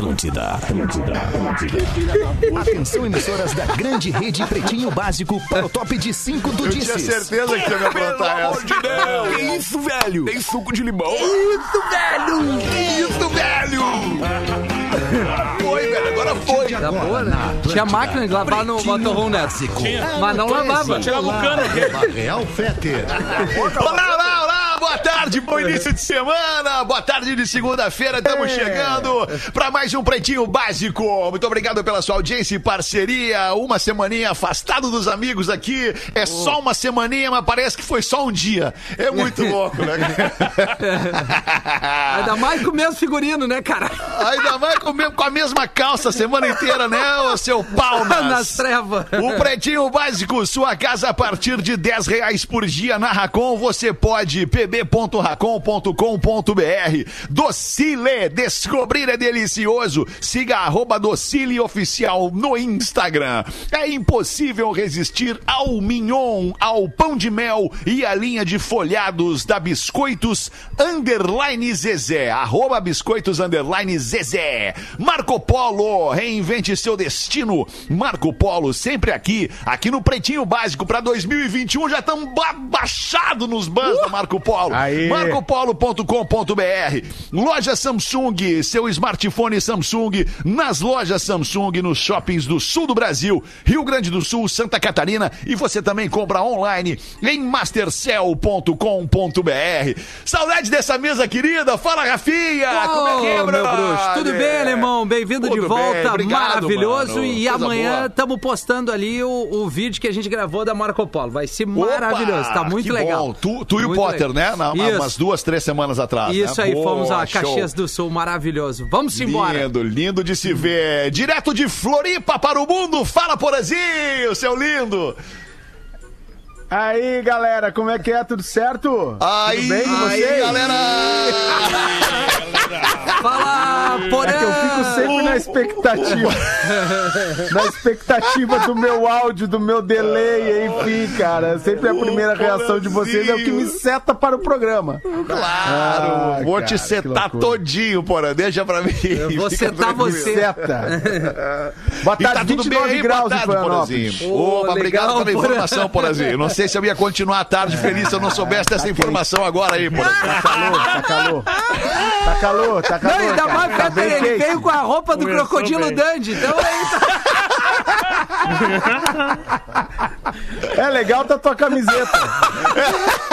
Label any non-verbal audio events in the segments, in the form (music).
Atlântida, Atlântida, Atlântida. Atenção, emissoras da grande rede Pretinho Básico para o top de 5 do Eu tinha Disses. certeza que você ia me aprontar essa. de Deus! Que isso, velho? Tem suco de limão? Isso, velho! Que isso, velho! Foi, velho, agora foi. Tá boa, né? Tinha máquina de lavar no motorhome nessa. Mas não lavava. Cano aqui. Real olá, olá, boa tarde, bom início de semana, boa tarde de segunda-feira, estamos chegando para mais um Pretinho Básico. Muito obrigado pela sua audiência e parceria. Uma semaninha afastado dos amigos aqui, é só uma semaninha, mas parece que foi só um dia. É muito (laughs) louco, né? (laughs) Ainda mais com o mesmo figurino, né, cara? Ainda mais com, mesmo- com a mesma calça a semana inteira, né, ô seu Palmas? (laughs) Nas trevas. O Pretinho Básico, sua casa a partir de 10 reais por dia na Racon. Você pode pb.racon.com.br. Docile, descobrir é delicioso. Siga arroba Docile Oficial no Instagram. É impossível resistir ao mignon, ao pão de mel e à linha de folhados da Biscoitos Underline Zezé. Arroba Biscoitos Underline Zezé. Marco Polo, reinvente seu destino. Marco Polo, sempre aqui, aqui no Pretinho Básico para 2021. Já estamos baixados nos bans da Marco Polo. MarcoPolo.com.br. Loja Samsung, seu smartphone Samsung nas lojas Samsung, nos shoppings do sul do Brasil, Rio Grande do Sul, Santa Catarina e você também compra online em mastercell.com.br. Saudade dessa mesa querida. Fala, Rafinha. Como é que é, meu bruxo. Tudo bem, alemão? Bem-vindo de volta. bem, obrigado, Maravilhoso. mano. E Coisa amanhã estamos postando ali o, o vídeo que a gente gravou da Marco Polo. Vai ser Opa, maravilhoso. Tá muito legal. bom. Tu, tu e o Potter, legal. né? Na, Isso. umas duas, três semanas atrás. Isso né? aí, Boa, fomos a show. Caxias do Sul, maravilhoso. Vamos embora. Lindo, lindo de se ver. Direto de Floripa para o mundo. Fala, Porazinho, seu lindo. Aí, galera, como é que é? Tudo certo? Aí, Tudo bem com aí, vocês? galera. (laughs) Fala, Porã! É que eu fico sempre na expectativa. (laughs) na expectativa do meu áudio, do meu delay, enfim, cara. Sempre a primeira reação de vocês é o que me seta para o programa. Claro, Ah, vou cara, te setar todinho, Porã. Deixa pra mim. Eu vou Fica setar você. Seta. Boa tá tarde, tudo bem 29 aí, graus em Florianópolis. Opa, obrigado legal, pela informação, Porazinho. Não sei se eu ia continuar a tarde feliz se eu não soubesse dessa informação agora aí, Porazinho. Tá calor, tá calor. Tá calor, tá calor. Não, ainda cara. mais, Tá ele quente. veio com a roupa do Começou Crocodilo bem. Dandy. Então aí tá... (laughs) É legal tá tua camiseta. (laughs)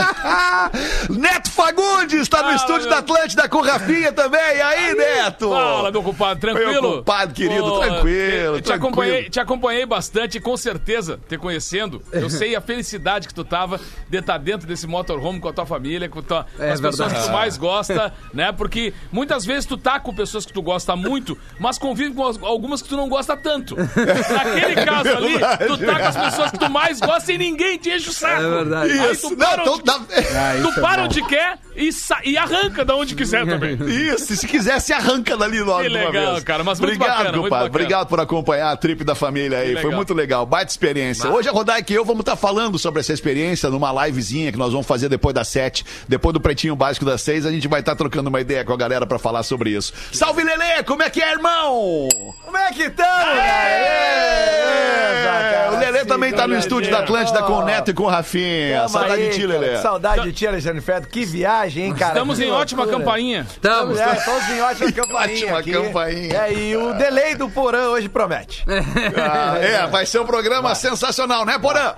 (laughs) Neto Fagundes está no Fala, estúdio meu- da Atlântida com o Rafinha também. E aí, Neto? Fala, meu compadre, tranquilo? Meu compadre querido, tranquilo, Te, te tranquilo. acompanhei, te acompanhei bastante com certeza, te conhecendo, eu (laughs) sei a felicidade que tu tava de estar dentro desse motorhome com a tua família, com, tua, É as pessoas que tu mais gosta, (laughs) né? Porque muitas vezes tu tá com pessoas que tu gosta muito, mas convive com as- algumas que tu não gosta tanto. Naquele caso ali, tu tá com as pessoas que tu mais gosta e ninguém te enche o saco. É verdade. Aí Isso, tu não, para então, onde, dá- Ah, tu (laughs) é para bom. onde quer e, sa- e arranca da onde quiser também. (laughs) Isso, se quiser, se arranca dali logo. Que legal, vez. cara, mas muito Obrigado, bacana, muito bacana. Obrigado por acompanhar a trip da família aí. Foi muito legal. Baita experiência. Hoje a Rodaica e eu vamos estar falando sobre essa experiência numa livezinha que nós vamos fazer depois das sete, depois do Pretinho Básico das seis. A gente vai estar trocando uma ideia com a galera pra falar sobre isso. Salve, Lelê! Como é que é, irmão? Como é que É, o Lelê também tá no estúdio da Atlântida com o Neto e com o Rafinha. Saudade de ti, Lelê. Saudade de ti, Alexandre Feto. Que viagem, hein, cara? Estamos Que em ótima loucura. campainha. Estamos. É, estamos em ótima (laughs) campainha. Ótima aqui. campainha. É, e o delay do Porã hoje promete. (laughs) Ah, é, vai ser um programa sensacional, né, Porã?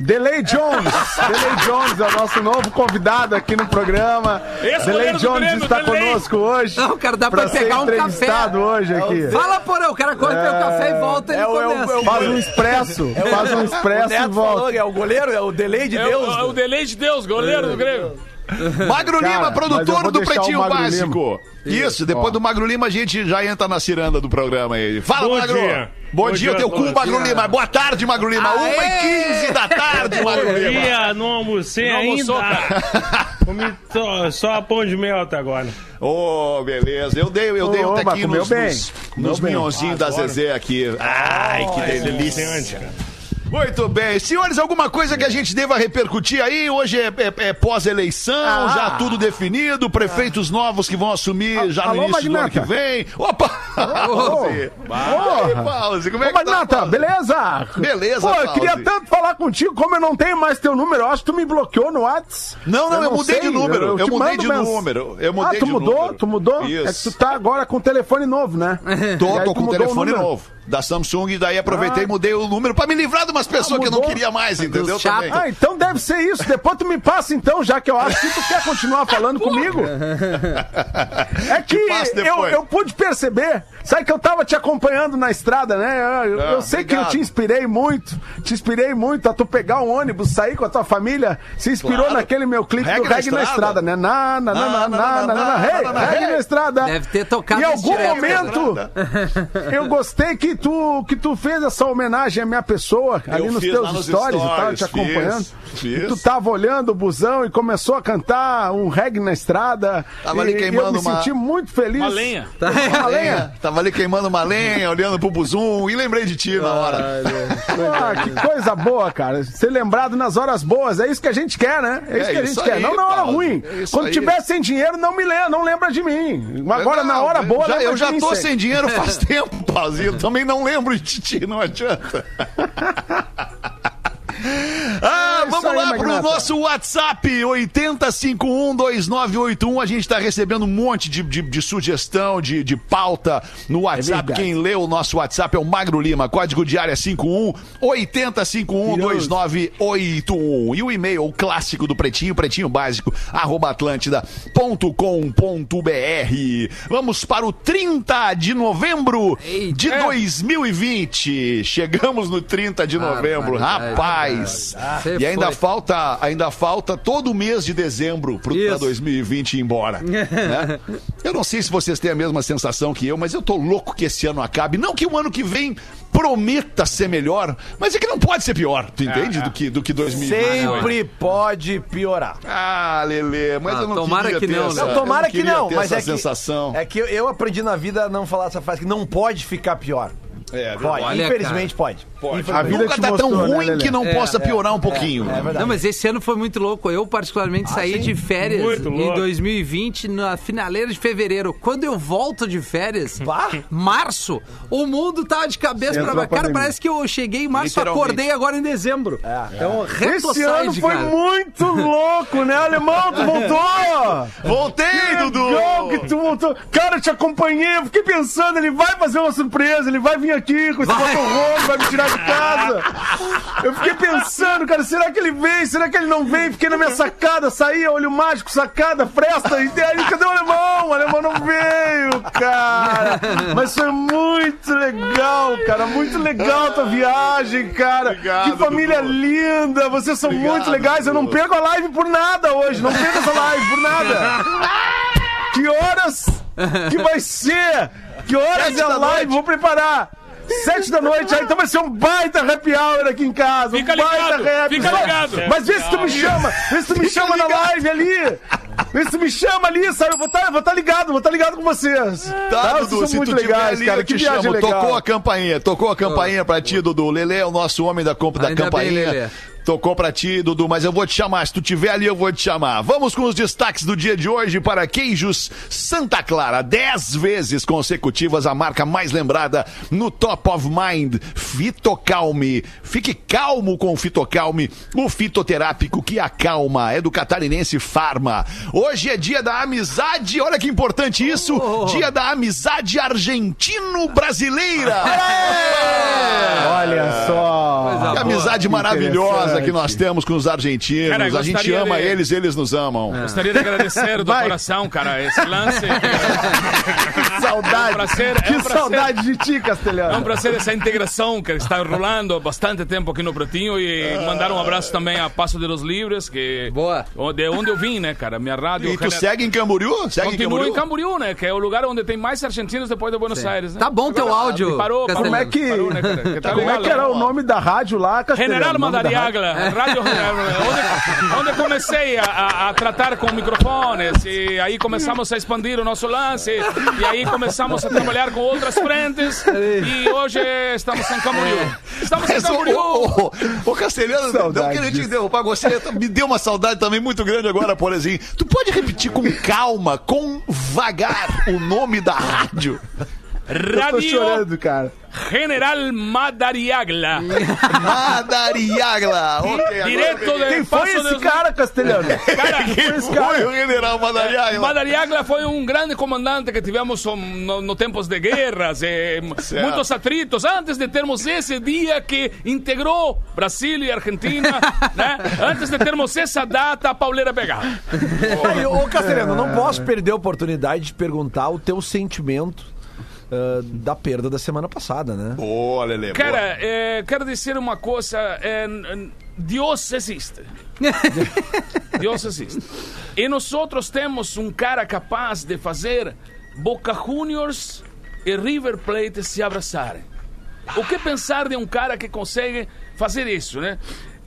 Delay Jones. Delay Jones é o nosso novo convidado aqui no programa. Esse Delay Jones Grêmio, está Delay. conosco hoje. Não, cara, dá pra ser pegar um entrevistado café. hoje aqui. Fala, Porã, o cara corre pelo café e volta, ele é o- é o- começa. é o- Faz um expresso. Faz um O expresso e volta. falou é o goleiro, é o delay de É, Deus. o, é o delay de Deus, goleiro do Grêmio. Magro Cara, Lima, produtor do o Pretinho Básico. Isso, depois ó. do Magro Lima a gente já entra na ciranda do programa aí. Fala, Bom Magro! dia. Bom, Bom dia, dia teu cu. Magro Lima. Boa tarde, Magro Lima. 1h15 da tarde, Magro Lima. Dia, não almocei Não ainda. almoçou, (laughs) Comi só, só pão de mel até agora. Ô, beleza. Eu dei, eu dei Ô, um tequinho nos, bem. nos, nos minhãozinhos da Adoro. Zezé aqui. Ai, que delícia. Muito bem. Senhores, alguma coisa que a gente deva repercutir aí? Hoje é, é- é pós-eleição, Ah. já tudo definido, prefeitos novos que vão assumir já no alô, início do ano que Magnata. vem. Opa! (laughs) Pause! Pause! Como é Ô, que tá? Magnata, beleza? Beleza, Pô, eu queria tanto falar contigo, como eu não tenho mais teu número, eu acho que tu me bloqueou no WhatsApp. Não, não, eu mudei de número, eu te mudei mando de mens- número, eu mudei ah, tu mudou? número. Tu mudou? Isso. É que tu tá agora com telefone novo, né? Tô, tô com um telefone novo da Samsung e daí aproveitei e mudei o número pra me livrar de umas pessoas que eu não queria mais, entendeu? Também. Ah, então deve ser isso. Depois tu me passa então, já que eu acho que tu quer continuar falando comigo. É que eu, eu pude perceber, sabe que eu tava te acompanhando na estrada, né? Eu, Ah, eu sei que eu obrigado. te inspirei muito, te inspirei muito a tu pegar um ônibus, sair com a tua família, se inspirou Claro. naquele meu clipe do na Reggae na estrada. Né? Na, na, na, na, na, na, na, na, na, Reggae Estrada. Deve ter tocado Em algum momento, eu gostei que tu, que tu fez essa homenagem à minha pessoa ali Eu nos fiz teus nos stories, e tal, stories, te acompanhando. fiz, fiz. E tu tava olhando o busão e começou a cantar um reggae na estrada. Tava e, ali queimando eu me uma- senti muito feliz. Uma lenha. Uma lenha. (laughs) Tava ali queimando uma lenha, olhando pro buzum e lembrei de ti na hora. (laughs) Ah, que coisa boa, cara. Ser lembrado nas horas boas. É isso que a gente quer, né? É isso É que a gente quer. aí, Não na hora Paulo. ruim. É Quando aí. tiver sem dinheiro, não me lembra, não lembra de mim. Agora, na Não, hora boa, já, lembra eu já tô sem dinheiro faz (laughs) tempo, Pauzinho. Eu também não lembro de ti, não adianta. (laughs) Ah, vamos aí, lá pro Magnata. nosso WhatsApp 80512981. A gente tá recebendo um monte de, de, de sugestão, de, de pauta no WhatsApp. verdade. Quem lê o nosso WhatsApp é o Magro Lima, código de área 51 80512981. E o e-mail o clássico do Pretinho, pretinho básico, arroba atlântida.com.br. Vamos para o 30 de novembro de 2020. Chegamos no 30 de novembro, barbaridade. rapaz. Você E ainda foi. falta, ainda falta todo o mês de dezembro para Isso. 2020 ir embora. (laughs) né? Eu não sei se vocês têm a mesma sensação que eu, mas eu tô louco que esse ano acabe. Não que o ano que vem prometa ser melhor, mas é que não pode ser pior, tu entende? Do que, do que 2020. Sempre pode piorar. Ah, Lelê, mas Ah, eu não tomara queria que ter não, essa, né? Não, tomara eu que não, ter mas essa é que, sensação. é que eu, eu aprendi na vida a não falar essa frase, que não pode ficar pior. É, Pode, Olha, infelizmente pode. Pode. A vida Nunca te tá tão mostrou, né, ruim Lelê? que não possa piorar um pouquinho. É verdade. Não, mas esse ano foi muito louco. Eu, particularmente, saí de férias em louco. 2020, na finaleira de fevereiro. Quando eu volto de férias, Bah. (laughs) março, o mundo tava de cabeça pra baixo. a Cara, parece que eu cheguei em março, acordei agora em dezembro. É, um reto Esse ano foi muito (laughs) louco, né, alemão? Tu voltou! Voltei, Dudu! Que tu voltou. Cara, eu te acompanhei, eu fiquei pensando, ele vai fazer uma surpresa, ele vai vir aqui com esse Vai. motorhome, vai me tirar de casa. (laughs) Eu fiquei pensando, cara, será que ele vem? Será que ele não vem? Fiquei na minha sacada, saía, olho mágico, sacada, fresta, e aí, cadê o alemão? O alemão não veio, cara. Mas foi muito legal, cara, muito legal a tua viagem, cara. Obrigado, que família Dudu. linda, vocês são Obrigado, muito legais. Eu não Dudu. perco a live por nada hoje, não perco essa live por nada. (laughs) Que horas que vai ser? Que horas é a live? noite. Vou preparar. Sete da noite, aí então vai ser um baita happy hour aqui em casa. Fica um baita ligado, happy fica ligado. Mas vê se tu me chama, vê se tu me chama na live ali. Vê se tu me chama ali, sabe? Eu vou estar vou tá ligado, vou estar ligado com vocês. Tá, Vocês Dudu, se muito tu tiver legais, ali, cara. eu Que te chamo. legal. Tocou a campainha, tocou a campainha pra ti, Dudu. Lelê é o nosso homem da, comp- da bem, campainha. Lelê. Tocou pra ti, Dudu, mas eu vou te chamar. Se tu tiver ali, eu vou te chamar. Vamos com os destaques do dia de hoje para queijos Santa Clara. Dez vezes consecutivas a marca mais lembrada no Top of Mind. Fitocalme. Fique calmo com o Fitocalme, o fitoterápico que acalma. É do catarinense Farma. Hoje é dia da amizade. Olha que importante isso. Dia da amizade argentino-brasileira. Olha só. Que amizade maravilhosa Que nós temos com os argentinos. Cara, a gente ama de- eles, eles nos amam. Gostaria de agradecer do Vai. coração, cara, esse lance. (laughs) Que saudade. É um prazer, é que um prazer. saudade de ti, É Castelhano. um prazer essa integração que está rolando há bastante tempo aqui no Pretinho e mandar um abraço também a Passo de los Livres, que Boa. de onde eu vim, né, cara? Minha rádio. E tu René- segue em Camboriú? Segue em Continua Camboriú? em Camboriú, né? Que é o lugar onde tem mais argentinos depois de Buenos Aires, né? Tá bom teu áudio, Parou, parou. Castelhano. Como é que- Parou, né, cara? Que (laughs) tá Como é legal, que era né? o nome da rádio lá Castelhano. General. Madariaga, Rádio General, onde, onde comecei a, a- a tratar com microfones e aí começamos a expandir o nosso lance e aí começamos a trabalhar com outras frentes e hoje estamos em Camboriú. Estamos em Camboriú. ô, ô, ô, Castelhano, não Saudade queria te interromper, você me deu uma saudade também muito grande agora, por exemplo. Tu pode repetir com calma, com vagar, o nome da rádio? (laughs) Eu tô Radio chorando, cara. General Madariagla. Madariagla. Ok, agora Direto de (laughs) Quem foi esse de- cara, Castelhano? Cara, Quem foi o general Madariagla? Madariagla foi um grande comandante que tivemos um, no, no tempos de guerras, eh, muitos atritos, antes de termos esse dia que integrou Brasil e Argentina, (laughs) né? Antes de termos essa data, a pauleira pegava. Aí, ô, Castelhano, não posso perder a oportunidade de perguntar o teu sentimento ah, da perda da semana passada, né? Boa, boa. Cara, eh, quero dizer uma coisa, n- Deus existe. (laughs) Deus existe. E nós outros temos um cara capaz de fazer Boca Juniors e River Plate se abraçarem. O que pensar de um cara que consegue fazer isso, né?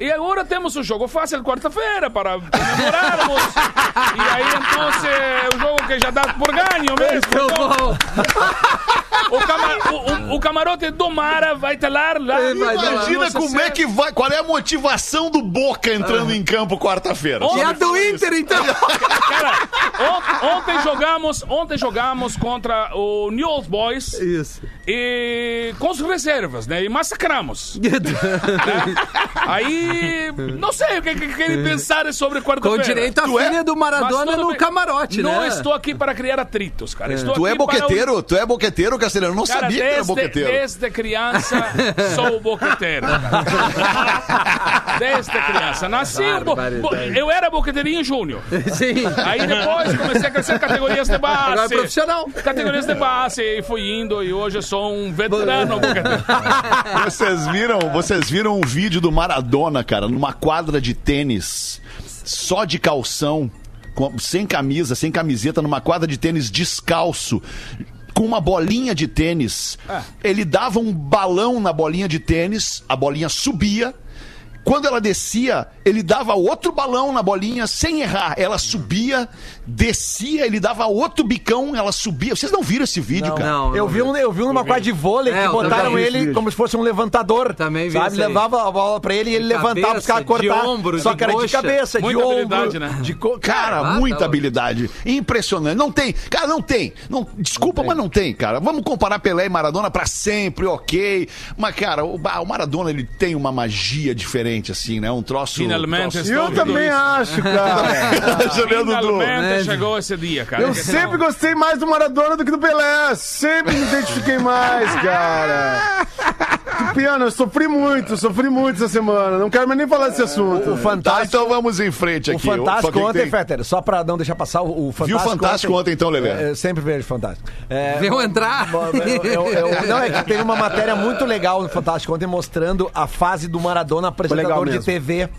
E agora temos um jogo fácil quarta-feira para comemorarmos. e aí, então, é o jogo que já dá por ganho mesmo. Então, o, cama- o- o- o camarote do Mara vai estar lá. Imagina Nossa como é que vai. Qual é a motivação do Boca entrando em campo quarta-feira? E a do Inter, então. (laughs) Cara, on- ontem jogamos, ontem jogamos contra o New Old Boys Isso. e com as reservas, né? E massacramos. (laughs) né? Aí, (laughs) não sei o que, que querem (laughs) pensar sobre Com quarta-feira. direito à é- filha do Mas Maradona no bem. camarote, Não né? estou aqui para criar atritos, cara. Estou Tu é boqueteiro? Tu é boqueteiro, Castelhano? Eu não Cara, sabia que era desde, boqueteiro. desde criança (laughs) sou boqueteiro. cara. Desde criança. Nasci. um bo- eu era boqueteirinho júnior. Sim. Aí depois comecei a crescer categorias de base. Agora é profissional. Categorias de base e fui indo e hoje eu sou um veterano boqueteiro. Vocês viram, vocês viram um vídeo do Maradona, cara, numa quadra de tênis, só de calção, com- sem camisa, sem camiseta, numa quadra de tênis descalço. Com uma bolinha de tênis. Ele dava um balão na bolinha de tênis, a bolinha subia. Quando ela descia, ele dava outro balão na bolinha sem errar. Ela subia, descia, ele dava outro bicão, ela subia. Vocês não viram esse vídeo, cara? Não, Eu não vi, um, eu vi numa quadra de vôlei É, que eu botaram ele como se fosse um levantador. Também vi sabe? Levava a bola pra ele e ele De levantava os caras de cortar. ombro, Só de que era de cabeça, de Muita ombro. habilidade, né? De co... Cara, Ah, muita tá habilidade. Impressionante. Não tem. Cara, não tem. Não, desculpa, mas não tem, cara. Vamos comparar Pelé e Maradona pra sempre, ok. Mas, cara, o, o Maradona, ele tem uma magia diferente, assim, né? Um troço... Finalmente troço- estou Eu também acho, cara. (laughs) Juliano Dudu. Né? chegou esse dia, cara. Eu sempre não- gostei mais do Maradona do que do Pelé. Sempre me identifiquei mais, (laughs) cara. Piano, eu sofri muito, sofri muito essa semana. Não quero mais nem falar desse assunto. O Tá, Fantástico. então vamos em frente O aqui. Fantástico Só que ontem, tem- Fetter, só pra não deixar passar o, o Fantástico. Viu o Fantástico ontem, então, Lelê? É, eu sempre vejo Fantástico. É, Viu entrar? eu- eu- eu- não, é que teve uma matéria muito legal no Fantástico ontem mostrando a fase do Maradona apresentador de. TV.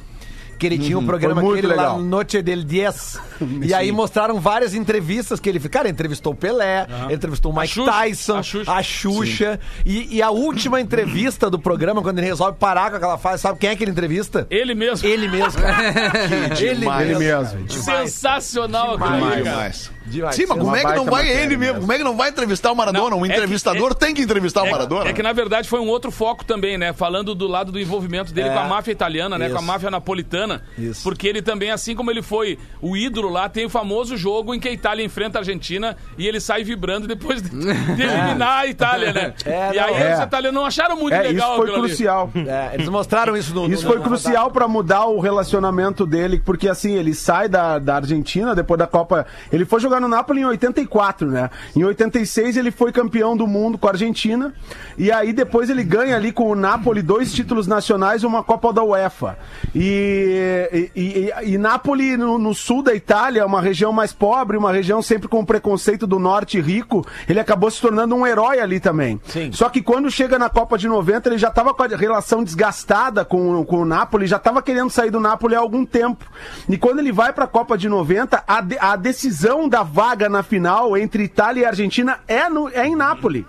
Que ele tinha um programa foi com muito ele lá legal. no Noche del 10. (laughs) e aí mostraram várias entrevistas que ele fez. Cara, entrevistou o Pelé, entrevistou o Mike Xuxa, Tyson, a Xuxa. a Xuxa. E, e a última entrevista do programa, quando ele resolve parar com aquela fase, sabe quem é que ele entrevista? Ele mesmo. Ele mesmo. cara. (laughs) ele demais. Ele mesmo. Sensacional aquilo cara. demais. Demais. Sim, mas como é que não vai ele mesmo? mesmo. Como é que não vai entrevistar o Maradona? Não, um é que- entrevistador é- tem que entrevistar o É, Maradona. é que na verdade foi um outro foco também, né? Falando do lado do envolvimento dele É. com a máfia italiana, né? Com a máfia napolitana. Isso. Porque ele também, assim como ele foi o ídolo lá, tem o famoso jogo em que a Itália enfrenta a Argentina e ele sai vibrando depois de, (laughs) de eliminar a Itália, né? (laughs) É, e aí não, é. os italianos não acharam muito É, isso legal foi crucial. (laughs) É, eles mostraram isso no. Isso no- foi no- crucial pra mudar o relacionamento dele, porque assim, ele sai da, da Argentina depois da Copa. Ele foi jogar no Napoli em 84, né? Em 86 ele foi campeão do mundo com a Argentina. E aí depois ele ganha ali com o Napoli dois títulos nacionais e uma Copa da UEFA. E, e, e, e Napoli, no, no sul da Itália, é uma região mais pobre, uma região sempre com preconceito do norte rico, ele acabou se tornando um herói ali também. Sim. Só que quando chega na Copa de 90, ele já estava com a relação desgastada com, com o Napoli, já estava querendo sair do Napoli há algum tempo. E quando ele vai para a Copa de 90, a, de- a decisão da vaga na final entre Itália e Argentina é, no, é em Nápoles.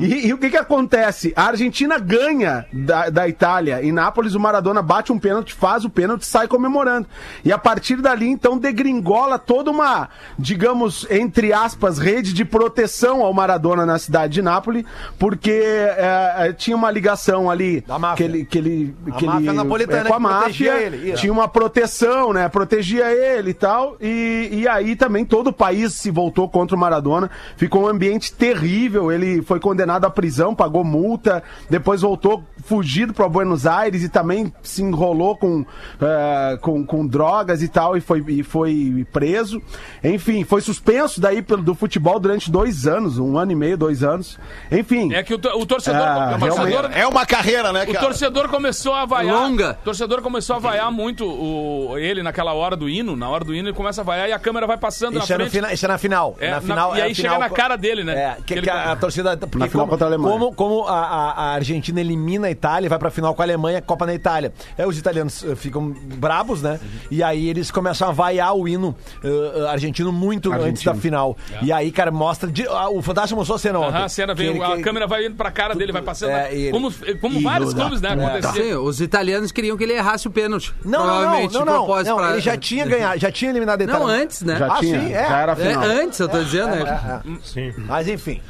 E, e o que que acontece? A Argentina ganha da, da Itália em Nápoles, o Maradona bate um pênalti, faz o pênalti, sai comemorando. E a partir dali, então, degringola toda uma, digamos, entre aspas, rede de proteção ao Maradona na cidade de Nápoles, porque é, é, tinha uma ligação ali que ele, que ele, que ele é, com a máfia, ele, tinha uma proteção, né? Protegia ele e tal. E, e aí também todo o país se voltou contra o Maradona. Ficou um ambiente terrível. Ele foi condenado à prisão, pagou multa, depois voltou fugido para Buenos Aires e também se enrolou com, eh, com, com drogas e tal e foi, e foi preso. Enfim, foi suspenso daí pelo, do futebol durante dois anos, um ano e meio, dois anos. Enfim. É que o, to- o torcedor. Ah, o torcedor. É uma carreira, né, O cara? torcedor começou a vaiar. Longa. O torcedor começou a vaiar muito o, ele naquela hora do hino. Na hora do hino ele começa a vaiar e a câmera vai passando na é, frente. Fina, isso é na final. É, na na- final e é aí a chega final na cara dele, né? É, que, Ele- que a, a torcida. Porque Na final como, contra a Alemanha. Como, como a, a- a Argentina elimina a Itália e vai pra final com a Alemanha, Copa na Itália. Aí os italianos eh, ficam brabos, né? E aí eles começam a vaiar o hino eh, argentino muito antes da final. E aí, cara, mostra. de- ah, o Fantástico mostrou a cena ontem. A cena Que vem, ele- a que- câmera vai indo pra cara dele, vai passando. É, e ele- como como vários clubes, né? Acontecia. Sim, os italianos queriam que ele errasse o pênalti. Não, não, não, ele já tinha ganhado, já tinha eliminado a Itália. Não, antes, né? Já Ah, tinha, sim, é. Já era a É, final. antes, eu tô dizendo, né? Sim. Mas enfim.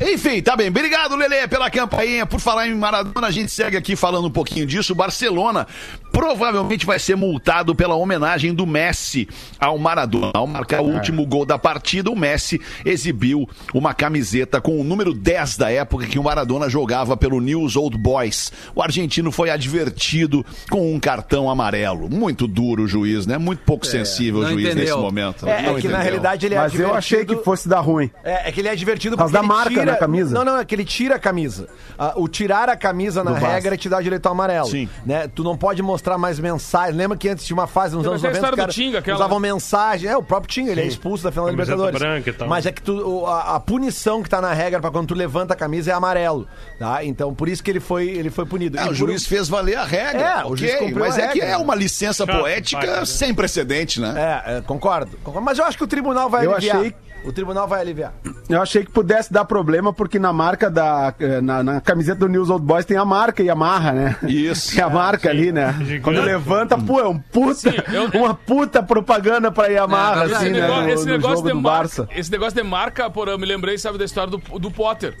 Enfim, tá bem. Obrigado, Lelê, pela campainha. Por falar em Maradona, a gente segue aqui falando um pouquinho disso. O Barcelona provavelmente vai ser multado pela homenagem do Messi ao Maradona. Ao marcar o último gol da partida, o Messi exibiu uma camiseta com o número 10 da época que o Maradona jogava pelo News Old Boys. O argentino foi advertido com um cartão amarelo. Muito duro o juiz, né? Muito pouco sensível o juiz nesse entendeu. momento. É, é que entendeu. na realidade ele é Mas eu achei que advertido- fosse dar ruim. É, é que ele é divertido Por porque causa da marca tira... na camisa. Não, não, é que ele tira a camisa. Ah, o tirar a camisa na regra te dá direito ao amarelo. Sim. Né? Tu não pode mostrar mais mensagem. Lembra que antes tinha uma fase nos Teve anos até a 90 história do cara, Tinga, aquela- usavam mensagem. É, o próprio Tinga, ele é expulso da final da Libertadores. branca e tal. Mas é que tu, a, a punição que tá na regra pra quando tu levanta a camisa é amarelo. Tá? Então por isso que ele foi, ele foi punido. É, E o por- juiz fez valer a regra. É, o ok, juiz cumpriu mas a é que é uma licença poética né? sem precedente, né? É, é, concordo, concordo. Mas eu acho que o tribunal vai Eu aliviar. achei- O tribunal vai aliviar. Eu achei que pudesse dar problema, porque na marca da. eh, Na, na camiseta do News Old Boys tem a marca e amarra, né? Isso. (laughs) Tem a marca ali, né? Gigante. Quando levanta, pô, é um puta, eu- uma puta propaganda pra Yamaha, É, Esse assim, né? negócio, No, esse no negócio de do marca, Barça. esse negócio de marca, porra, eu me lembrei, sabe, da história do, do Potter.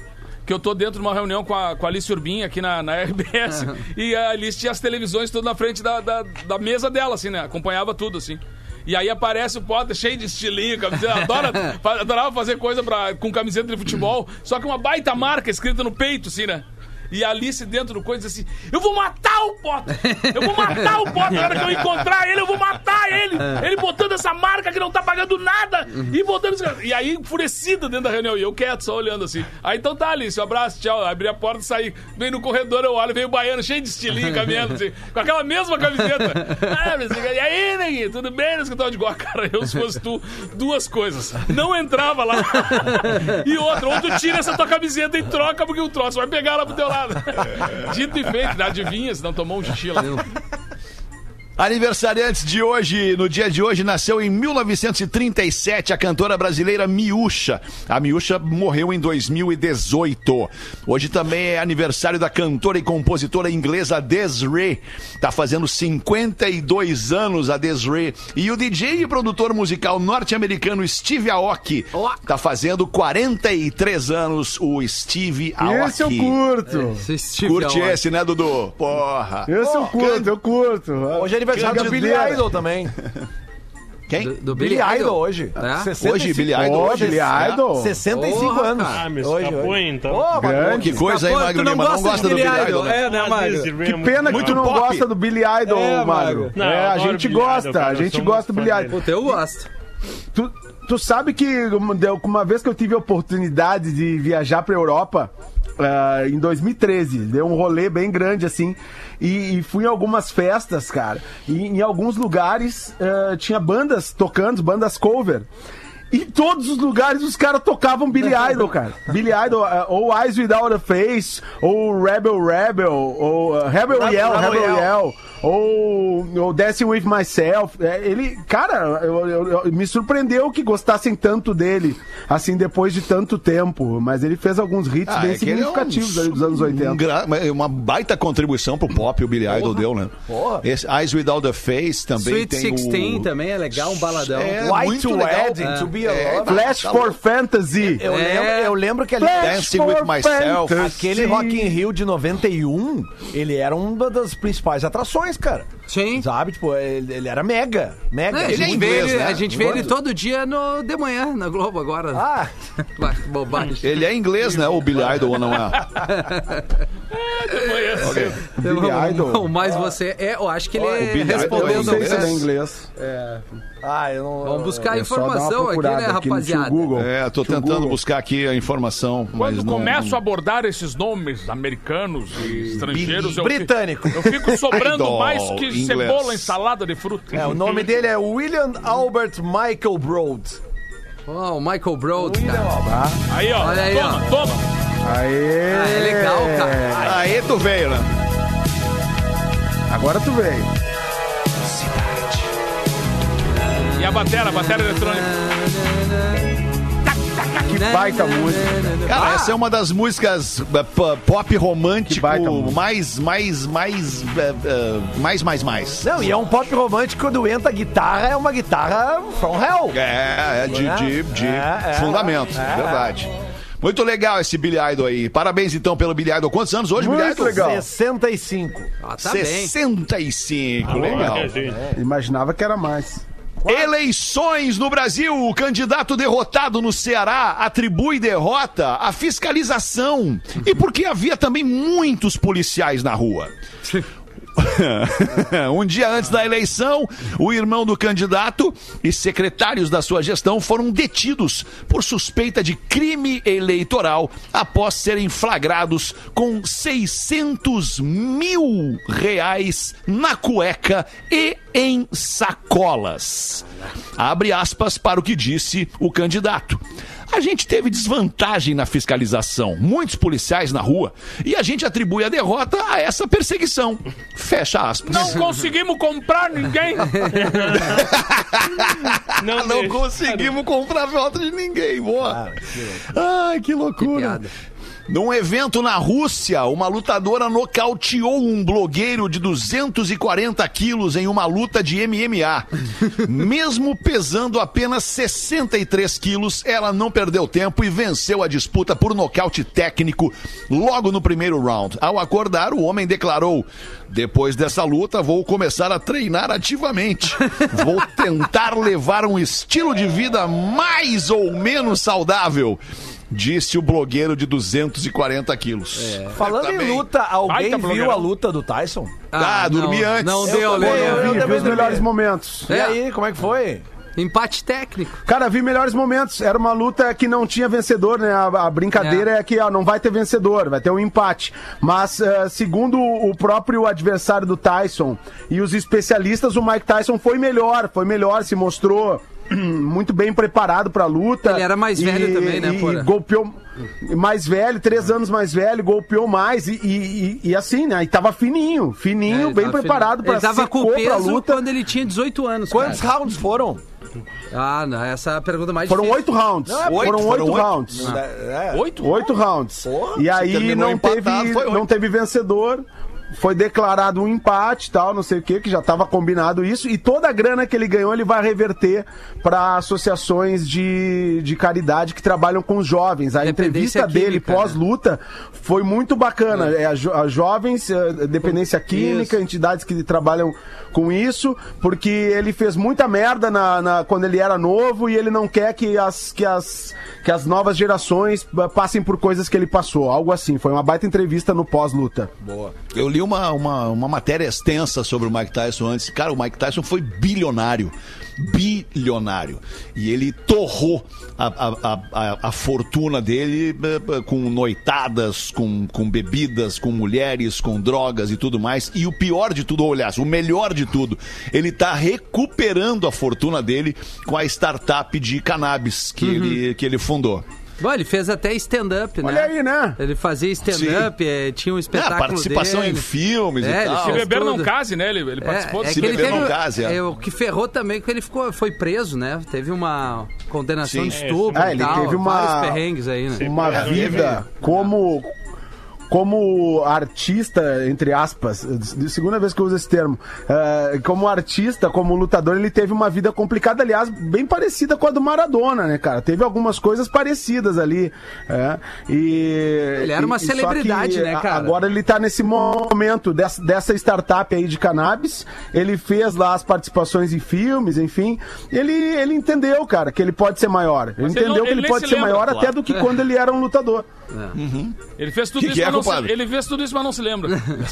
Que eu tô dentro de uma reunião com a, com a Alice Urbim aqui na, na RBS. E a Alice tinha as televisões todas na frente da, da, da mesa dela, assim, né? Acompanhava tudo, assim. E aí aparece o Potter cheio de estilinho, camiseta. Adora, adorava fazer coisa pra, com camiseta de futebol. Só que uma baita marca escrita no peito, assim, né? E a Alice dentro do coisa assim: Eu vou matar o Potter! Eu vou matar o Potter! Na hora que eu encontrar ele, eu vou matar ele! Ele botando essa marca que não tá pagando nada! E botando esse... E aí, enfurecido dentro da reunião, e eu quieto, só olhando assim. Aí então tá, Alice, um abraço, tchau. Abri a porta e saí. Vem no corredor, eu olho, veio o baiano cheio de estilinho, caminhando assim, com aquela mesma camiseta. Ah, (laughs) mas, e aí, neguinho, tudo bem no escritório de Goa? Cara, eu se fosse tu, duas coisas. Não entrava lá. (laughs) E outra, ou tu tira essa tua camiseta e troca, porque o troço vai pegar lá pro teu lado. Dito e feito, adivinha se não tomou um (laughs) xixi lá. Aniversariantes de hoje, no dia de hoje, nasceu em 1937 a cantora brasileira Miúcha. A Miúcha morreu em 2018. Hoje também é aniversário da cantora e compositora inglesa Desiree. Tá fazendo 52 anos a Desiree. E o DJ e produtor musical norte-americano Steve Aoki. Tá fazendo 43 anos o Steve Aoki. Esse eu curto. Esse Steve Curte Aoki. esse, né, Dudu? Porra. Esse eu curto, eu curto. Hoje é aniversário do Billy. Idol também. Quem? Do, do Billy Idol hoje. É? 65 Hoje, Billy Idol. Hoje, Billy é. Idol. 65 Porra, anos. Ah, me Hoje, escapou hoje. então. Ô, Grande. Que coisa, hein, Pô, Magro tu não Lima? Não gosta do Billy Billy Idol, Idol, né? é, né, Magro? É Que muito pena que tu não pop. gosta do Billy Idol, É, Magro. Não, é, a gente Billy gosta, Idol, a gente gosta do Billy Idol. Puta, eu gosto. Tu, tu sabe que uma vez que eu tive a oportunidade de viajar pra Europa, ah, em 2013, deu um rolê bem grande assim, e, e fui em algumas festas, cara, e em alguns lugares ah, tinha bandas tocando, bandas cover. Em todos os lugares os caras tocavam Billy Idol, cara. Billy Idol, uh, ou Eyes Without a Face, ou Rebel Rebel, ou uh, Rebel Rebel- Yell, Rebel Yell. Yell, ou, ou Dancing With Myself. É, ele, cara, eu- eu- eu- me surpreendeu que gostassem tanto dele, assim, depois de tanto tempo. Mas ele fez alguns hits Ah, bem é ele é um- significativos ali dos anos 80. Um gra- uma baita contribuição pro pop, o Billy Idol deu, né? porra. Esse Eyes Without the Face também Sweet tem Sixteen o... também é legal, um baladão. É, White muito legal. Wedding, to be É, alone. Flash tá for louco. Fantasy. Eu, É. lembro, eu lembro que ali, Dancing with Myself. aquele Rock in Rio de 91, ele era uma das principais atrações, cara. Sim. Sabe? Tipo, ele, ele era mega. Mega. É, a Ele é gente, vê, inglês, ele, né? a gente vê ele todo dia no de manhã na Globo agora. Ah, (laughs) bobagem. Ele é inglês, né? O Billy Idol, ou não é? (laughs) Billy Idol. O mais você é, eu acho que ele o Billy Idol Eu respondeu não sei se ele é não. inglês. ah, eu não. Vamos buscar É dar uma informação aqui, né, aqui no tio rapaziada? Google. É, tô tentando Google. buscar aqui a informação. mas Quando não- começo a abordar esses nomes americanos e estrangeiros, eu Britânico. Fico, eu fico sobrando Idol, mais que inglês. cebola em salada de fruta. É, o nome dele é William Albert Michael Broad. Ó, o Michael Broad, cara. Aí, ó. Olha aí, toma, ó. toma. Aê! Ah, é legal, cara. Aí tu veio, né? Agora tu veio. E a batera, a batera eletrônica. Que baita música. Cara, essa é uma das músicas eh, pop romântico mais, mais, mais, eh, eh, mais, mais, mais. Não, e é um pop romântico quando entra a guitarra, é uma guitarra from hell. É, é de, É, de, de é, é, fundamento, é. verdade. Muito legal esse Billy Idol aí. Parabéns então pelo Billy Idol. Quantos anos hoje, Billy Muito Idol? legal. 65. Ah, tá bem. 65, legal. Gente. Imaginava que era mais. Eleições no Brasil. O candidato derrotado no Ceará atribui derrota à fiscalização. E porque havia também muitos policiais na rua. (laughs) (laughs) um dia antes da eleição, o irmão do candidato e secretários da sua gestão foram detidos por suspeita de crime eleitoral após serem flagrados com 600 mil reais na cueca e em sacolas. Abre aspas para o que disse o candidato. A gente teve desvantagem na fiscalização, muitos policiais na rua, e a gente atribui a derrota a essa perseguição. Fecha aspas. Não conseguimos comprar ninguém. (laughs) Não, Não conseguimos comprar voto de ninguém, boa. Ai, que loucura. piada. Num evento na Rússia, uma lutadora nocauteou um blogueiro de 240 quilos em uma luta de MMA. Mesmo pesando apenas 63 quilos, ela não perdeu tempo e venceu a disputa por nocaute técnico logo no primeiro round. Ao acordar, o homem declarou: Depois dessa luta, vou começar a treinar ativamente. Vou tentar levar um estilo de vida mais ou menos saudável. Disse o blogueiro de 240 quilos. Falando Tá em luta, alguém Baita viu blogueirão. a luta do Tyson? Ah, dormi não, antes. Não Eu deu, também, Lelê. eu vi, vi também os melhores vi. momentos. E aí, como é que foi? Empate técnico. Cara, vi melhores momentos. Era uma luta que não tinha vencedor, né? A, a brincadeira é. que ó, não vai ter vencedor, vai ter um empate. Mas, eh, segundo o próprio adversário do Tyson e os especialistas, o Mike Tyson foi melhor, foi melhor, se mostrou (clears throat) muito bem preparado pra luta. Ele era mais velho também, né, e, Porã? e golpeou mais velho, três anos mais velho, golpeou mais e, e, e- e assim, né? E tava fininho, É, fininho, ele bem tava preparado Ele tava com peso luta. quando ele tinha 18 anos. Quantos cara. rounds foram? Ah, não, essa é a pergunta mais Foram difícil. oito rounds. oito, foram oito oito. rounds. É. Oito? Oito rounds. e se aí não empatado, teve, não teve vencedor. Foi declarado um empate tal, não sei o que, que já estava combinado isso. E toda a grana que ele ganhou, ele vai reverter para associações de, de caridade que trabalham com os jovens. A entrevista dele né? pós-luta foi muito bacana. É. a, jo- a jovens, eh, dependência química, Isso. entidades que trabalham com isso, porque ele fez muita merda na, na- quando ele era novo e ele não quer que as, que as, que as novas gerações eh, passem por coisas que ele passou. Algo assim. Foi uma baita entrevista no pós-luta. Eu li uma, uma, uma matéria extensa sobre o Mike Tyson antes. Cara, o Mike Tyson foi bilionário. bilionário. E ele torrou a, a, a, a- fortuna dele eh, eh, com noitadas, com, com bebidas, com mulheres, com drogas e tudo mais. E o pior de tudo, ou, aliás, o melhor de tudo, ele tá recuperando a fortuna dele com a startup de cannabis que, ele, que ele fundou. Bom, ele fez até stand-up, né? Olha aí, né? Ele fazia stand-up, eh, tinha um É, espetáculo participação dele. em filmes É, e tal. Se beber não case, né? Ele, ele participou É, do é Se que ele beber teve, não case, é. é, o que ferrou também é que ele ficou, foi preso, né? Teve uma condenação Sim. de estupro É, e ele tal, teve uma- vários perrengues aí, né? Uma vida como como artista, entre aspas, segunda vez que eu uso esse termo, eh, como artista, como lutador, ele teve uma vida complicada, aliás, bem parecida com a do Maradona, né, cara? Teve algumas coisas parecidas ali. é, e, Ele era uma e- celebridade, que né, cara? Agora ele tá nesse momento dessa, dessa startup aí de cannabis, ele fez lá as participações em filmes, enfim, ele, ele entendeu, cara, que ele pode ser maior. Ele Mas ele entendeu não- que ele pode se ser lembra, maior claro. até do que quando ele era um lutador. Ele fez tudo Que isso, que é, compadre? ele fez tudo isso, mas não se lembra.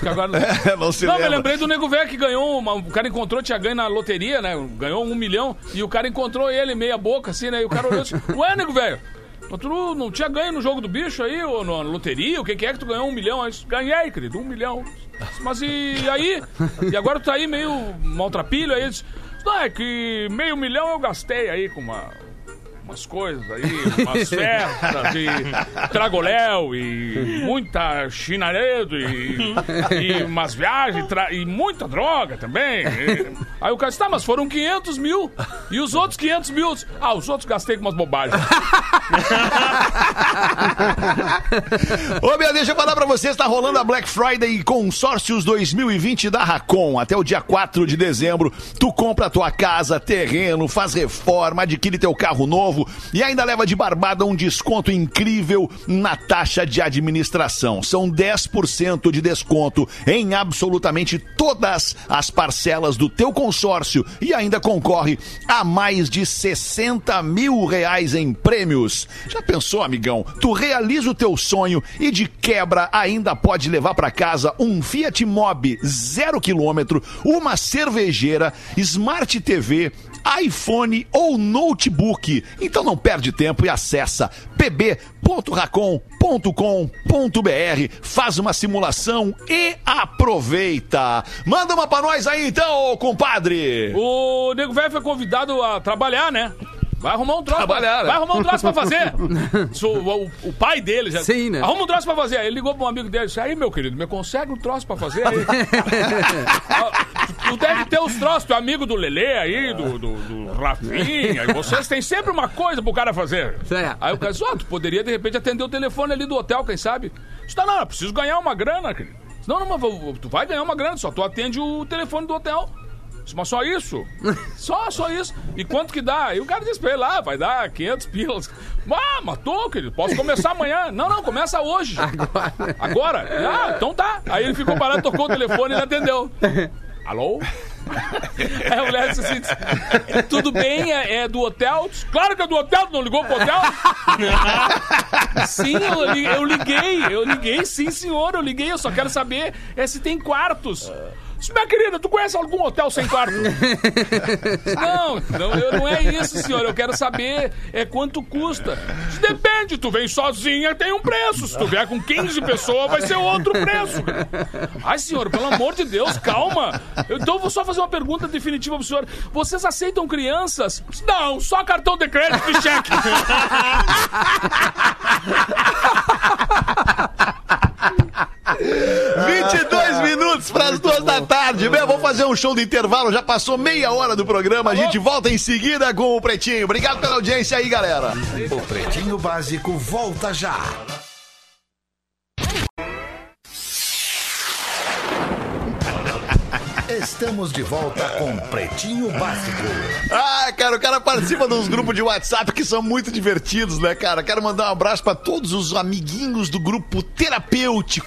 Agora... (laughs) não se não, lembra. lembrei do nego velho que ganhou, uma, o cara encontrou, tinha ganho na loteria, né? Ganhou um milhão, e o cara encontrou ele meia boca, assim, né? E o cara olhou e disse, ué, nego velho, mas tu não, não tinha ganho no jogo do bicho aí, ou na loteria? O que, que é que tu ganhou um milhão? Aí, eu Ganhei, querido, um milhão. Mas e aí? E agora tu tá aí meio maltrapilho, aí disse, não, é que meio milhão eu gastei aí com uma umas coisas aí, umas (laughs) festas e tragoléu e muita chinaredo e, e umas viagens tra- e muita droga também. E- aí o cara disse, tá, mas foram 500 mil. E os outros 500 mil? Ah, os outros gastei com umas bobagens. (laughs) Ô, meu, deixa eu falar pra vocês, tá rolando a Black Friday Consórcios 2020 da Racon. Até o dia 4 de dezembro, tu compra a tua casa, terreno, faz reforma, adquire teu carro novo e ainda leva de barbada um desconto incrível na taxa de administração. São 10% de desconto em absolutamente todas as parcelas do teu consórcio e ainda concorre a mais de 60 mil reais em prêmios. Já pensou, amigão? Tu realiza o teu sonho e de quebra ainda pode levar pra casa um Fiat Mobi zero quilômetro, uma cervejeira, Smart TV, iPhone ou notebook. Então não perde tempo e acessa pb.racon.com.br, faz uma simulação e aproveita. Manda uma pra nós aí então, compadre. O nego velho foi convidado a trabalhar, né? Vai arrumar um troço. Trabalhar, pra, né? Vai arrumar um troço pra fazer. (laughs) So, o, o pai dele já. Sim, né? Arruma um troço pra fazer. Aí ele ligou pra um amigo dele e disse: Aí, meu querido, me consegue um troço pra fazer aí? (laughs) Ah, tu deve ter os troços, tu é amigo do Lelê aí, do, do, do Rafinha. E vocês têm sempre uma coisa pro cara fazer. Aí o cara disse: Ó, tu poderia de repente atender o telefone ali do hotel, quem sabe? Disse: Não, preciso ganhar uma grana, querido. Não, não, tu vai ganhar uma grana, só tu atende o telefone do hotel. Mas só isso? (laughs) Só, só isso. E quanto que dá? E o cara disse pra ele lá, vai dar 500 pilas. Ah, matou, querido. Posso começar amanhã? Não, não, começa hoje. (laughs) Agora. Agora? Ah, então tá. Aí ele ficou parado, tocou o telefone e ele atendeu. Alô? (laughs) Aí a mulher disse assim, tudo bem, é, é do hotel? Claro que é do hotel, não ligou pro hotel? sim, eu, eu liguei, eu liguei, sim senhor, eu liguei, eu só quero saber é, se tem quartos. Disse, Minha querida, tu conhece algum hotel sem quarto? (laughs) Não, não, eu- não é isso, senhor. Eu quero saber é quanto custa. Disse, Depende, tu vem sozinha, tem um preço. Se tu vier com 15 pessoas, vai ser outro preço. Ai, senhor, pelo amor de Deus, calma. Eu- então eu vou só fazer uma pergunta definitiva pro senhor. Vocês aceitam crianças? Não, só cartão de crédito e cheque. (laughs) É. 22 minutos para as duas da tarde. Bem, vou fazer um show de intervalo. Já passou meia hora do programa. A gente volta em seguida com o Pretinho. Obrigado pela audiência aí, galera. O Pretinho Básico volta já. Estamos de volta com Pretinho Básico. Ah, cara, o cara participa de uns grupos de WhatsApp que são muito divertidos, né, cara? Quero mandar um abraço para todos os amiguinhos do grupo terapêutico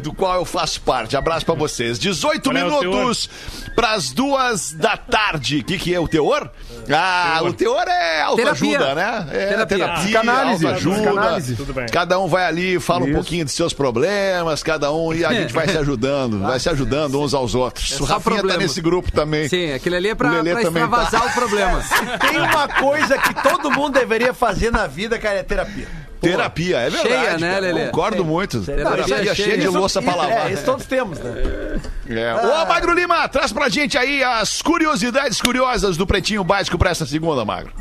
do qual eu faço parte. Abraço para vocês. 18 Qual é minutos para as duas da tarde. O que, que é o teor? Ah, o teor é autoajuda, Terapia. né? É Terapia. terapia, Psicanálise, autoajuda. psicanálise. Tudo bem. Cada um vai ali, fala um Isso. pouquinho dos seus problemas, cada um, e a gente vai se (laughs) ajudando, vai se ajudando uns aos outros. O só Rafinha tá problema. nesse grupo também. Sim, aquele ali é O pra, Lelê pra também extravasar tá. o problema. (laughs) Tem uma coisa que todo mundo deveria fazer na vida, cara, é terapia. Terapia, é verdade. Cheia, né. Lelê? Concordo muito. Terapia, Terapia cheia de cheia. louça pra Isso- lavar. É, isso todos temos, né? É. Ô, Magro Lima, traz pra gente aí as curiosidades curiosas do Pretinho Básico pra essa segunda, Magro.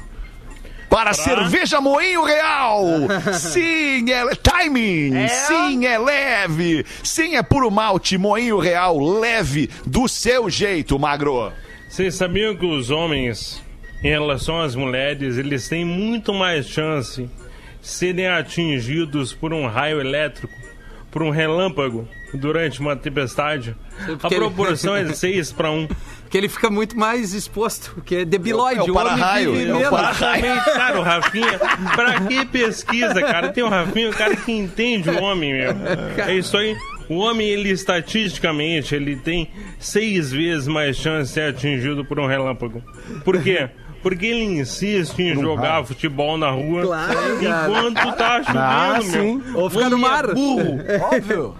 Para cerveja Moinho Real. (laughs) Sim, é timing. Sim, é leve. Sim, é puro malte. Moinho Real, leve, do seu jeito, Magro. Vocês sabiam que os homens, em relação às mulheres, eles têm muito mais chance de serem atingidos por um raio elétrico, por um relâmpago, durante uma tempestade? A ele- proporção é de 6 para 1. Porque ele fica muito mais exposto, porque é debilóide. É o o homem para-raio, é o para-raio. Cara, o Rafinha. Pra que pesquisa, cara? Tem o Rafinha, o cara que entende o homem, meu. É isso aí. O homem, ele estatisticamente, ele tem seis vezes mais chance de ser atingido por um relâmpago. Por quê? Porque ele insiste em jogar futebol na rua Claro, cara. enquanto tá chovendo, Ah, meu. sim. Ou ficar no Homem é mar. burro. (laughs) Óbvio.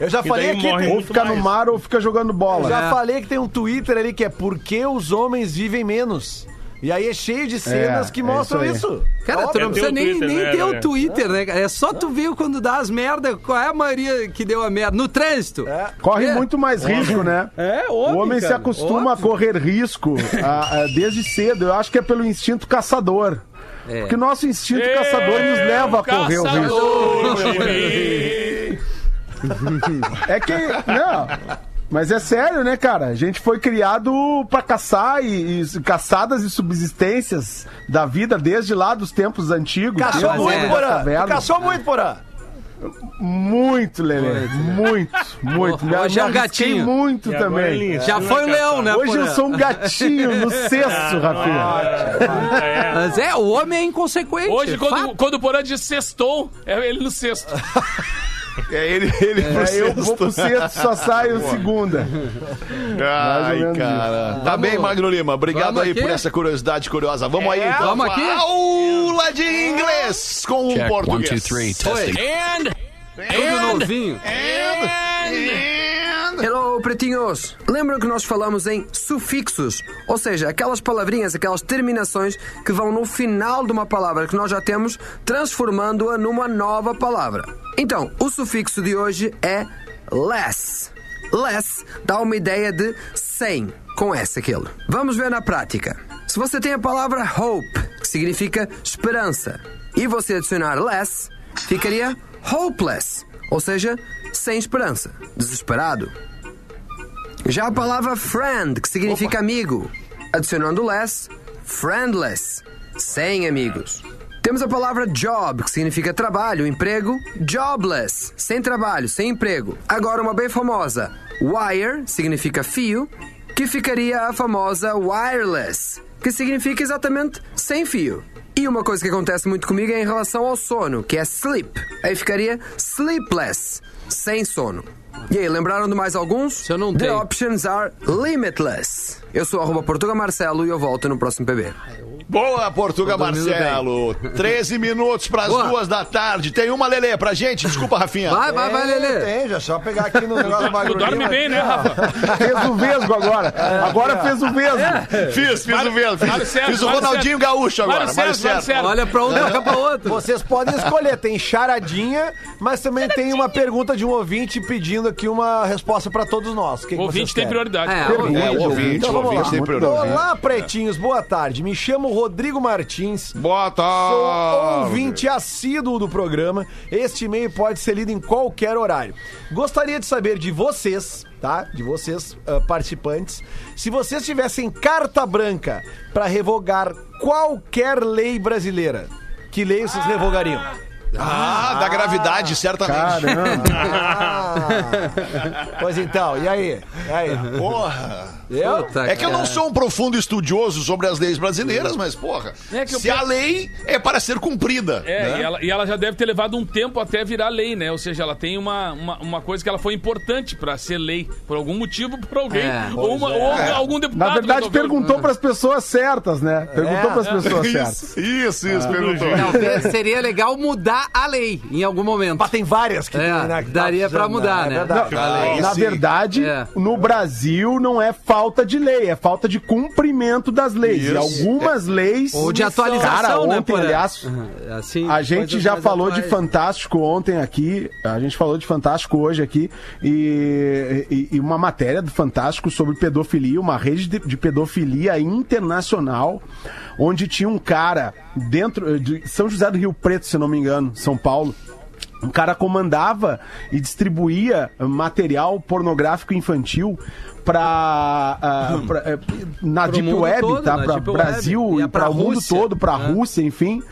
Eu já falei tem- Ou fica no mais. mar ou fica jogando bola. já falei que tem um Twitter ali que é por que os homens vivem menos. E aí é cheio de cenas É, que é mostram isso isso. Cara, tu não É precisa nem, Twitter, nem né, ter o Lelê? Twitter, né? cara? É só tu ver quando dá as merdas, qual é a maioria que deu a merda. No trânsito. Corre É. muito mais risco, né? É, O homem se cara, acostuma óbvio. a correr risco ah, ah, desde cedo. Eu acho que é pelo instinto caçador. É. Porque nosso instinto caçador nos leva a correr o risco. (laughs) É que. Não. Mas é sério, né, cara? A gente foi criado pra caçar e, e caçadas e subsistências da vida desde lá dos tempos antigos. Caçou desde muito, Porã. Caçou muito, Porã. Muito, Lelê. Muito, muito. Me, Hoje é um gatinho. muito E também. ele Já foi o a leão, né? Hoje eu sou um gatinho no (laughs) cesto, Rafinha. É. Mas é, o homem é inconsequente. Hoje, é quando, quando o Porã diz sextou, é ele no sexto. (laughs) É ele, ele pro Aí eu vou sexto. pro cesto, só saio segunda. (laughs) Ai, cara. Tá bem, Magro Lima. Obrigado Vamos aí aqui? por essa curiosidade curiosa. Vamos aí, então. vamos aqui? Aula de inglês com o português. And, Tudo novinho. Hello, pretinhos! Lembram que nós falamos em sufixos? Ou seja, aquelas palavrinhas, aquelas terminações que vão no final de uma palavra que nós já temos, transformando-a numa nova palavra. Então, o sufixo de hoje é less. Less dá uma ideia de sem, com S aquele. Vamos ver na prática. Se você tem a palavra hope, que significa esperança, e você adicionar less, ficaria hopeless, ou seja, sem esperança, desesperado. Já a palavra friend, que significa amigo, adicionando less, friendless, sem amigos. Temos a palavra job, que significa trabalho, emprego, jobless, sem trabalho, sem emprego. Agora uma bem famosa, wire, significa fio, que ficaria a famosa wireless, que significa exatamente sem fio. E uma coisa que acontece muito comigo é em relação ao sono, que é sleep. Aí ficaria sleepless, sem sono. E aí, lembraram de mais alguns? eu não The tenho. options are limitless. Eu sou arroba Portuga Marcelo e eu volto no próximo PB. Boa, Portuga Marcelo. 13 minutos pras Boa. duas da tarde. Tem uma Lelê pra gente? Desculpa, Rafinha. Vai, vai, vai, Lelê. Tem, já só pegar aqui no negócio do tu Magro dorme bem, né. Rafa? (laughs) Fez o vesgo agora. Agora fez o vesgo. Fiz, fiz o mesmo. Mário Fiz, fiz o Mário Ronaldinho. Gaúcho agora. Mário Sérgio, Mário Sérgio. Olha pra um, toca pra outro. Vocês podem escolher, tem charadinha, mas também tem uma pergunta de um ouvinte pedindo aqui uma resposta pra todos nós. O que que O ouvinte vocês tem querem? prioridade. É, É, o ouvinte, Então o vamos lá. Olá, pretinhos, boa tarde. Me chamo Rodrigo Martins. Boa Sou tarde. ouvinte assíduo do programa. Este e-mail pode ser lido em qualquer horário. Gostaria de saber de vocês, tá? De vocês, ah, participantes, se vocês tivessem carta branca para revogar qualquer lei brasileira, que lei vocês revogariam? Ah, da gravidade, certamente. (laughs) Pois então, e aí? E aí? Porra. Eu? Puta, É que eu não sou um profundo estudioso sobre as leis brasileiras, mas, porra, É se penso- a lei é para ser cumprida. É, né? e, ela, e ela já deve ter levado um tempo até virar lei, né? Ou seja, ela tem uma, uma, uma coisa que ela foi importante pra ser lei. Por algum motivo, por alguém. É, ou, uma- ou algum deputado. Na verdade, resolveu- perguntou pras pessoas certas, né? Perguntou É, pras pessoas (laughs) certas. Isso, isso, isso, perguntou. Talvez seria legal mudar a lei em algum momento. Mas tem várias que, É, tem, né, que daria pra precisando, mudar, É né? verdade. Não, na verdade, É. no Brasil não é falta de lei, é falta de cumprimento das leis. Isso. E algumas leis. Ou de atualização, Cara, né, ontem, Porã? aliás, Assim, A gente já falou de atuais. Fantástico ontem aqui, a gente falou de Fantástico hoje aqui, e, e- e uma matéria do Fantástico sobre pedofilia, uma rede de, de pedofilia internacional, onde tinha um cara dentro de São José do Rio Preto, se não me engano, São Paulo. Um cara comandava e distribuía material pornográfico infantil para na Pro Deep Web, todo, tá? Para Web. Brasil E e é para o mundo Rússia. todo, para a É. Rússia, enfim.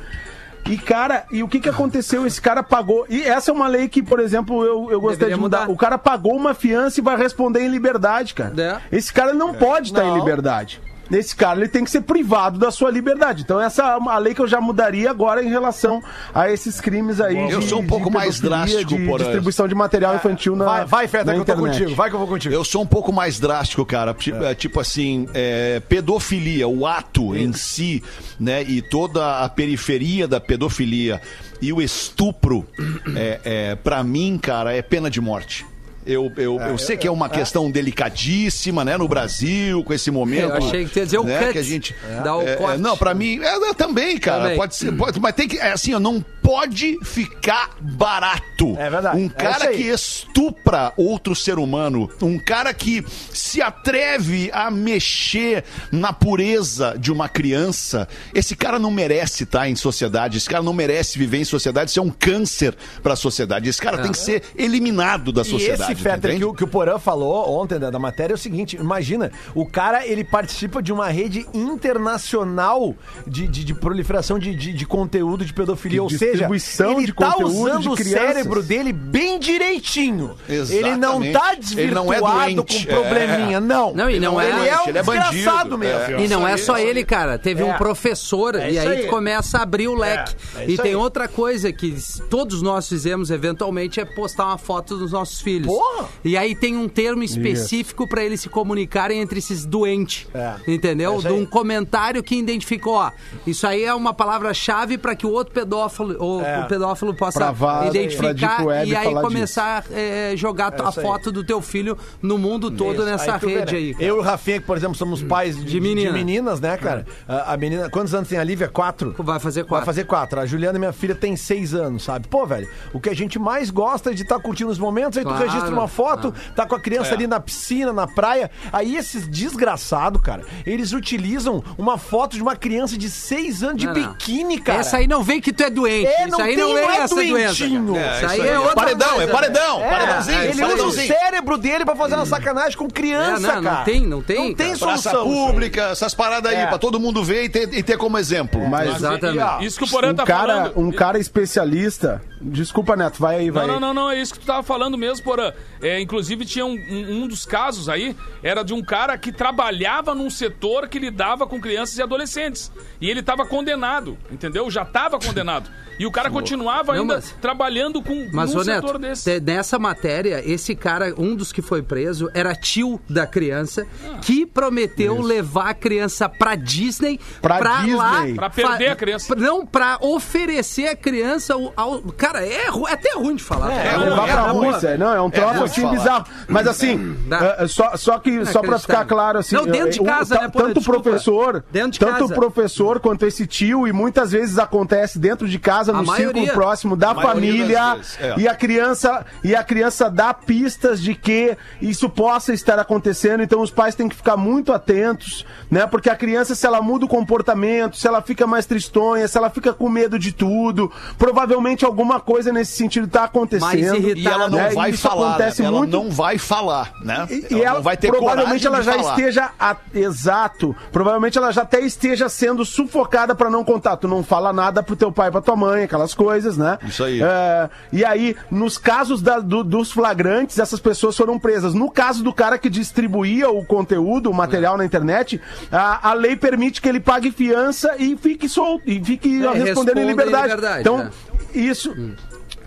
E, cara, e o que que aconteceu? Esse cara pagou. E essa é uma lei que, por exemplo, eu, eu gostaria Deveria de mudar. mudar. O cara pagou uma fiança e vai responder em liberdade, cara. É. Esse cara não pode estar em Não. liberdade. Esse cara ele tem que ser privado da sua liberdade. Então, essa é uma lei que eu já mudaria agora em relação a esses crimes aí. Eu de- sou um pouco mais drástico, de Porã. distribuição de material infantil na. Vai, vai Feta, que eu tô internet. contigo. Vai que eu vou contigo. Eu sou um pouco mais drástico, cara. Tipo, é, tipo assim, é, pedofilia, o ato em si, né? E toda a periferia da pedofilia e o estupro, é, é, para mim, cara, é pena de morte. Eu, eu, eu sei que é uma questão delicadíssima, né, no Brasil, com esse momento. Eu achei que ia dizer o né, cut. que a gente Dá o é, é, corte. Não, pra mim, é, é, também, cara. Também. Pode ser, pode, mas tem que, é assim, não pode ficar barato. É verdade. Um É cara aí. que estupra outro ser humano, um cara que se atreve a mexer na pureza de uma criança, esse cara não merece estar em sociedade, esse cara não merece viver em sociedade, isso é um câncer para a sociedade. Esse cara tem que ser eliminado da E sociedade. esse Que, o- que o Porã falou ontem da, da matéria é o seguinte: imagina, o cara ele participa de uma rede internacional de, de, de proliferação de, de, de conteúdo de pedofilia. Ou seja, ele de tá conteúdo usando de o cérebro dele bem direitinho. Ele não Exatamente. tá Ele não é desvirtuado doente, com probleminha, não. Não, e não é- Ele é um ele é desgraçado bandido. mesmo. É. E não é só ele, cara. Teve É. um professor É e isso aí aí. tu começa a abrir o leque. É, é e tem aí. outra coisa que todos nós fizemos eventualmente é postar uma foto dos nossos filhos. Porra! E aí tem um termo específico pra eles se comunicarem entre esses doentes. É. Entendeu? É isso De um comentário que identificou, ó, isso aí é uma palavra-chave pra que o outro pedófilo, ou É. o pedófilo possa identificar e aí começar a é, jogar a isso aí. foto do teu filho no mundo todo nessa Aí tu vê, rede né? aí. cara. Eu e o Rafinha, que, por exemplo, somos pais de, de- menina. de meninas, né, cara? A, a menina. Quantos anos tem a Lívia? Quatro? Vai fazer Vai quatro. fazer quatro. A Juliana, minha filha, tem seis anos, sabe? Pô, velho, o que a gente mais gosta é de estar curtindo os momentos, aí Claro. tu registra uma foto, tá com a É. criança ali na piscina, na praia. Aí esses desgraçados, cara, eles utilizam uma foto de uma criança de seis anos de Não, não. biquíni, cara. Essa aí não vem que tu é doente. É, isso não aí tem- não não é é essa doença. doentinho. cara. É, isso aí isso é outra paredão, coisa, é paredão, É, paredãozinho, ele usa o paredãozinho. cérebro dele pra fazer uma sacanagem com criança, É, não, não cara. tem, não tem, Não tem cara. Praça solução. isso pública, essas paradas aí, É. pra todo mundo ver e ter, e ter como exemplo. Mas Exatamente. Isso que o Porã um tá cara, falando. um cara especialista. Desculpa, Neto, vai aí, vai Não, aí. não, não, não, é isso que tu tava falando mesmo, Porã. É, inclusive, tinha um, um- um dos casos aí, era de um cara que trabalhava num setor que lidava com crianças e adolescentes. E ele tava condenado, entendeu? Já tava condenado. E o cara continuava Não, ainda mas- trabalhando com Mas, num ô Neto, setor desse. nessa matéria, esse cara, um dos que foi preso, era tio da criança, Ah. que prometeu levar a criança pra Disney Pra lá... Disney. Pra perder a criança. Não, pra oferecer a criança ao... ao- Cara, é, é até ruim de falar. É, cara. levar é pra ruim. Rússia. Não, é um troço ruim assim falar. bizarro. Mas assim, Dá. eh, só, só que só pra ficar claro assim. Não, dentro de eh, o- casa, ta- né, Porã? Tanto o Desculpa. professor, Dentro de tanto casa. o professor quanto esse tio, e muitas vezes acontece dentro de casa, A no maioria. círculo próximo da A família. é. E a criança e a criança dá pistas de que isso possa estar acontecendo. Então os pais têm que ficar muito atentos, né? Porque a criança, se ela muda o comportamento, se ela fica mais tristonha, se ela fica com medo de tudo, provavelmente alguma coisa nesse sentido tá acontecendo. Mais irritada. E ela não né? vai isso falar. Acontece ela muito. não vai falar, né? E, ela, não vai ter provavelmente ela já falar. esteja a- exato. Provavelmente ela já até esteja sendo sufocada pra não contar. Tu não fala nada pro teu pai, pra tua mãe, aquelas coisas, né? Isso aí. É, e aí, nos casos da- do- dos flagrantes, essas pessoas foram presas. No caso do cara que distribuía o conteúdo, o material na internet, a, a lei permite que ele pague fiança e fique solto e fique É, respondendo em em liberdade. liberdade, então, né? isso.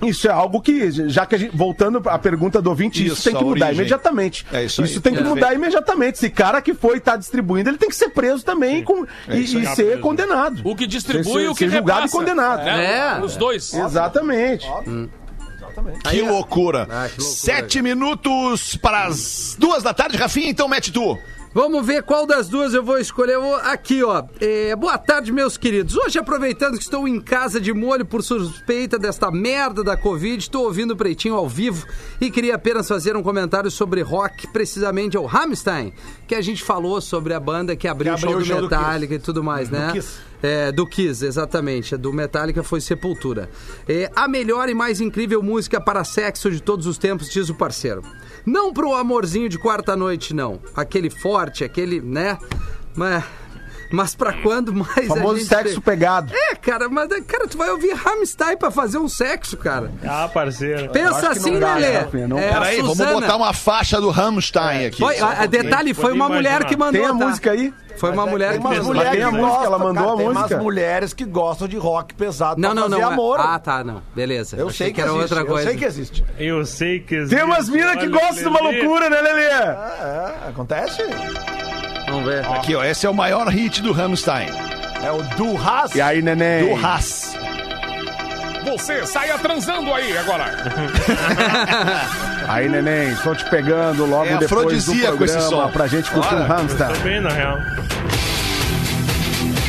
Isso é algo que, já que a gente, voltando à pergunta do ouvinte, isso, Isso, tem que mudar origem. imediatamente. É isso aí. tem que É. mudar imediatamente. Esse cara que foi estar distribuindo, ele tem que ser preso também com, e, isso aí. e ser condenado. O que distribui e o que ser julgado repassa. e condenado. né? É. Os dois. Exatamente. Que loucura. Ah, que loucura. Sete minutos para as duas da tarde, Rafinha, então mete tu. Vamos ver qual das duas eu vou escolher. Eu vou- Aqui, ó. É, boa tarde, meus queridos. Hoje, aproveitando que estou em casa de molho por suspeita desta merda da Covid, estou ouvindo o Pretinho ao vivo e queria apenas fazer um comentário sobre rock, precisamente ao Rammstein, que a gente falou sobre a banda que abriu, Que o show abriu do o show do Metallica e tudo mais, né? Kiss. É, do Kiss, exatamente. Do Metallica foi Sepultura. É, a melhor e mais incrível música para sexo de todos os tempos, diz o parceiro. Não pro amorzinho de quarta-noite, não. Aquele forte, aquele, né? Mas, mas pra quando mais Famoso a gente... sexo pegado. É, cara, mas, cara, tu vai ouvir Rammstein pra fazer um sexo, cara. Ah, parceiro. Pensa assim, Lelê. né? Não- É, a Peraí, vamos botar uma faixa do Rammstein aqui. Foi, a, a detalhe, foi uma mulher que mandou, Tem a tá? música aí? Foi uma mulher Tem que mandou. Tem a música. ela mandou a tem música. umas mulheres que gostam de rock pesado Não, pra não, fazer não. é- amor. Ah, tá, não. Beleza. eu Achei sei que, era existe, outra coisa. Eu sei que existe. Eu sei que existe. Tem umas minas que gostam de uma loucura, né, Lelê? É, acontece. Vamos ver. Aqui, ó, esse é o maior hit do Rammstein. É o do Haas. E aí, neném? Do Haas. Você saia transando aí agora. (laughs) Aí, neném, tô te pegando logo É depois do programa som. pra gente curtir um Olha, hamster. Tô bem, na real.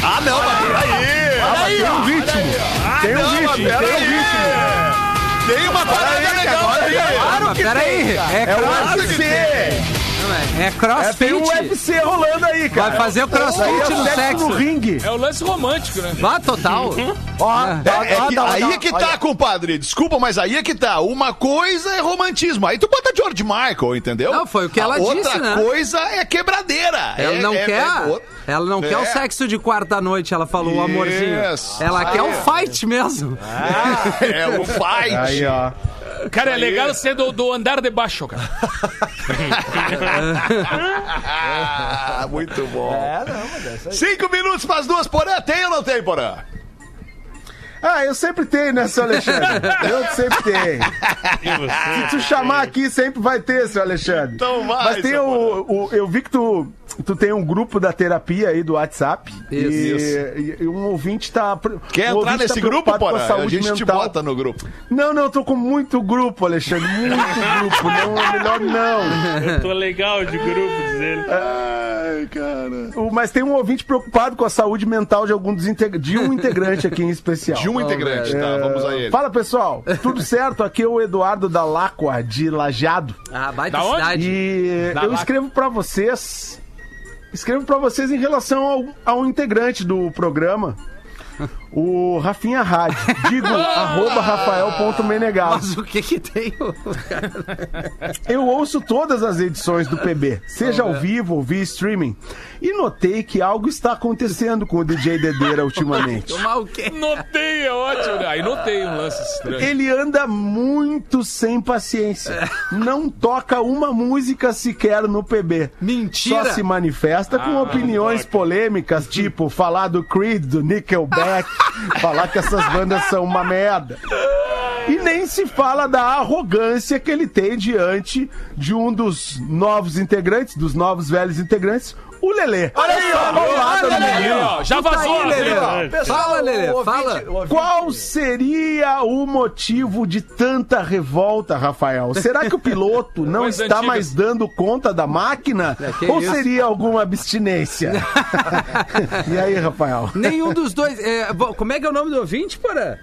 Ah, não, mas peraí. Ah, mas tem um ritmo. Tem um ritmo, tem um ritmo. Tem uma parada legal aí. Ah, mas peraí. É, É o cross- UFC. é É, crossfit. tem um UFC rolando aí, cara. Vai fazer o aí crossfit é no sexo. no ringue. É o lance romântico, né? Vá, total. Ó, É, é que- aí é que tá, compadre. Desculpa, mas aí é que tá. Uma coisa é romantismo. Aí tu bota George Michael, entendeu? Não, foi o que ela A disse, Outra né? coisa é quebradeira. Ela É- não é- quer. é outra- ela não quer o É. sexo de quarta-noite, ela falou, o amorzinho. Isso. Ela quer o fight mesmo. É o (laughs) fight. Aí, ó. Cara, é legal ser do, do andar de baixo, cara. Ah, (laughs) muito bom. É, não, mas é isso aí. Cinco minutos para as duas, Porã. Tem ou não tem, Porã? Ah, eu sempre tenho, né, seu Alexandre? (laughs) Eu sempre tenho. E você? Se tu chamar aqui, sempre vai ter, seu Alexandre. Então vai, Mas tem seu o, o- Eu vi que tu, tu tem um grupo da terapia aí do WhatsApp. Isso. E, e um ouvinte tá. Quer um entrar nesse tá grupo, Porã? A saúde gente te mental. bota no grupo. Não, não, eu tô com muito grupo, Alexandre. Muito (laughs) grupo. Não, é melhor não. Eu tô legal de grupo, diz ele. Ai, cara. O- Mas tem um ouvinte preocupado com a saúde mental de algum dos de um integrante aqui em especial. De um integrante, velho. tá? Vamos a ele. Fala pessoal, tudo certo? Aqui é o Eduardo da Lacua, de Lajado. Ah, baita Da onde? cidade. E Da eu escrevo pra vocês. Escrevo pra vocês em relação ao, ao integrante do programa, (laughs) o Rafinha Rádio. Digo (laughs) arroba rafael.menegal. Mas o que que tem? Eu ouço todas as edições do PB, seja ao vivo ou via streaming, e notei que algo está acontecendo com o DJ Dedeira ultimamente. Tomar o quê? Notei, é ótimo. né? Aí notei um lance estranho. Ele anda muito sem paciência. Não toca uma música sequer no PB. Mentira. Só se manifesta com opiniões polêmicas, tipo falar do Creed, do Nickelback, falar que essas bandas são uma merda. E nem se fala da arrogância que ele tem diante de um dos novos integrantes, dos novos velhos integrantes, o Lelê. Olha aí, ó, Aí, ó, já vazou. aí, Lelê. Pessoal, Fala, Lelê, ouvinte- fala. ouvinte- Qual seria o motivo de tanta revolta, Rafael? Será que o piloto não Coisas está antigas. mais dando conta da máquina? É, Ou isso? seria alguma abstinência? (laughs) e aí, Rafael? Nenhum dos dois. é, bom, como é que é o nome do ouvinte, porra?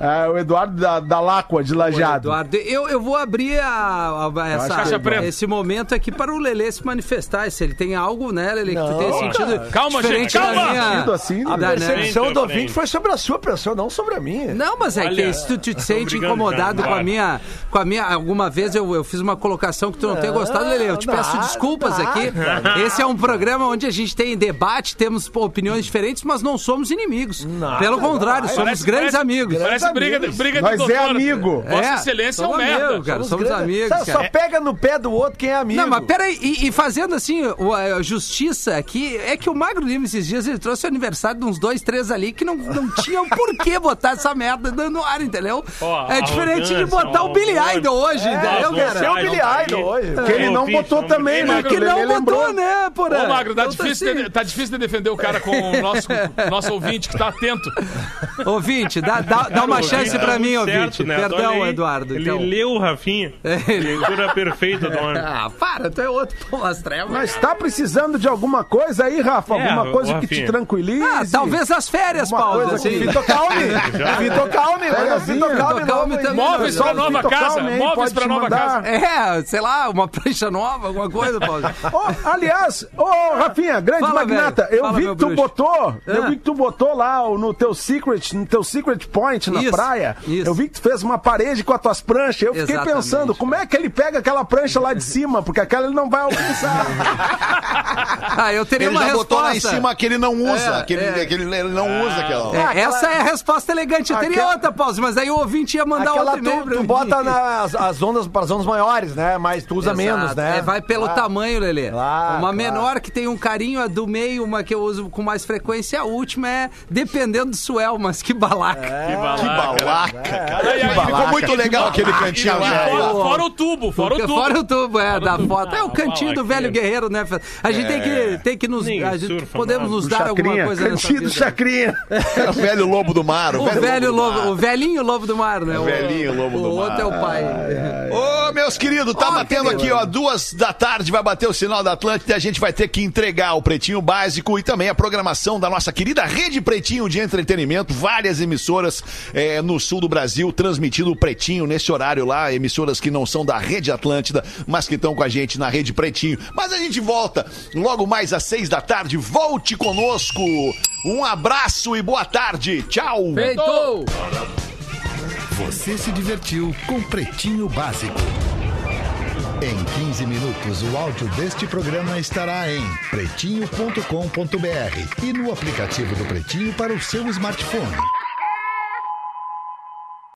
É, o Eduardo da, da Láqua, de Lajado. Eduardo, eu, eu vou abrir a, a- essa- Caixa preta. esse momento aqui para o Lelê se manifestar. Se ele tem algo, né, Lelê, que tu Não, tem sentido Calma, gente, calma. da minha... Assim, A da- né? percepção Frente do ouvinte foi sobre a sua pessoa, não sobre a minha. Não, mas é Olha, que se tu te sente brigando incomodado já, com a minha. Com a minha. Alguma vez eu, eu fiz uma colocação que tu não, tenha gostado, Lelê. Eu te peço nada, desculpas aqui. (laughs) Esse é um programa onde a gente tem debate, temos pô, opiniões diferentes, mas não somos inimigos. Pelo contrário, somos Parece- grandes parece- amigos. Parece briga, de- briga de Nós é amigo. Vossa Excelência é um somos merda. amigos, cara. Somos grandes- amigos, Só, cara. só pega no pé do outro quem é amigo. Não, mas peraí, e, e fazendo assim, o- a justiça aqui, é que o Magro Lima esses dias ele trouxe o aniversário de uns dois, três ali que não, não tinham por que botar essa merda no ar, entendeu? Ó, é diferente de botar o Billy Idol hoje, entendeu, você Você é o cara? Billy Idol hoje. Que ele não botou também, né? Que não botou, né, porra? Ô, Magro, tá, Então difícil assim, de, tá difícil de defender o cara com o nosso, (laughs) nosso ouvinte que tá atento. Ouvinte, dá, dá, dá uma O chance Ouvinte pra tá mim, muito ouvinte. certo, né? Perdão, aí, Eduardo. Ele então. leu o Rafinha. Leitura perfeita do homem. (laughs) Ah, para, tu é outro (laughs) pô, as trevas. Mas tá precisando de alguma coisa aí, Rafa? É, Alguma coisa que Rafinha. te tranquilize? Ah, talvez as férias, Uma Paulo. coisa assim. Vitor Calme. (laughs) Vitor Calme. Vitor Calme também. Móveis Só pra nova casa. Calme Móveis pra nova mandar. casa. É, sei lá, uma prancha nova, alguma coisa, Paulo. Aliás, ô Rafinha, grande Fala, magnata, velho. eu Fala, vi que tu bruxo. botou, eu Ah. vi que tu botou lá no teu secret, no teu secret point na Isso, praia. isso. Eu vi que tu fez uma parede com as tuas pranchas. Eu fiquei Exatamente, pensando, como é que ele pega aquela prancha lá de (laughs) cima? Porque aquela ele não vai alcançar. (laughs) Ah, eu teria Ele uma já botou lá em resposta. cima que ele não usa, É, que, ele, é. que ele, ele não usa aquela. É, essa é a resposta elegante. Eu teria Aquela- outra, Paulo, mas aí o ouvinte ia mandar Aquela outra tu, tu bota nas (laughs) as ondas, para as ondas maiores, né? Mas tu usa Exato. menos, né? É, vai pelo Ah, tamanho, Lelê. Claro, uma claro. menor que tem um carinho, a do meio, uma que eu uso com mais frequência. A última é dependendo do suel, mas que balaca. Que balaca, cara. Aí, aí, Ficou muito legal aquele cantinho E lá. fora, fora o tubo, fora o tubo. Fora o tubo, é, da foto. É o cantinho do velho guerreiro, né? A gente tem que, tem que nos. A gente, surfa, podemos nos O dar alguma coisa cantinho do vida. chacrinha. (laughs) O velho lobo do mar. O velho lobo, o velhinho lobo do mar, né? O velhinho lobo o do mar. outro é o pai. Ô, meus queridos, tá batendo aqui, ó, duas da tarde, vai bater o sinal da Atlântida e a gente vai ter que entregar o Pretinho Básico e também a programação da nossa querida Rede Pretinho de Entretenimento, várias emissoras eh, no sul do Brasil transmitindo o Pretinho nesse horário lá, emissoras que não são da Rede Atlântida, mas que estão com a gente na Rede Pretinho. Mas a gente volta logo mais às seis da tarde, volte conosco. Um abraço e boa tarde. Tchau. Feito! Você se divertiu com Pretinho Básico. Em 15 minutos, o áudio deste programa estará em pretinho.com.br e no aplicativo do Pretinho para o seu smartphone.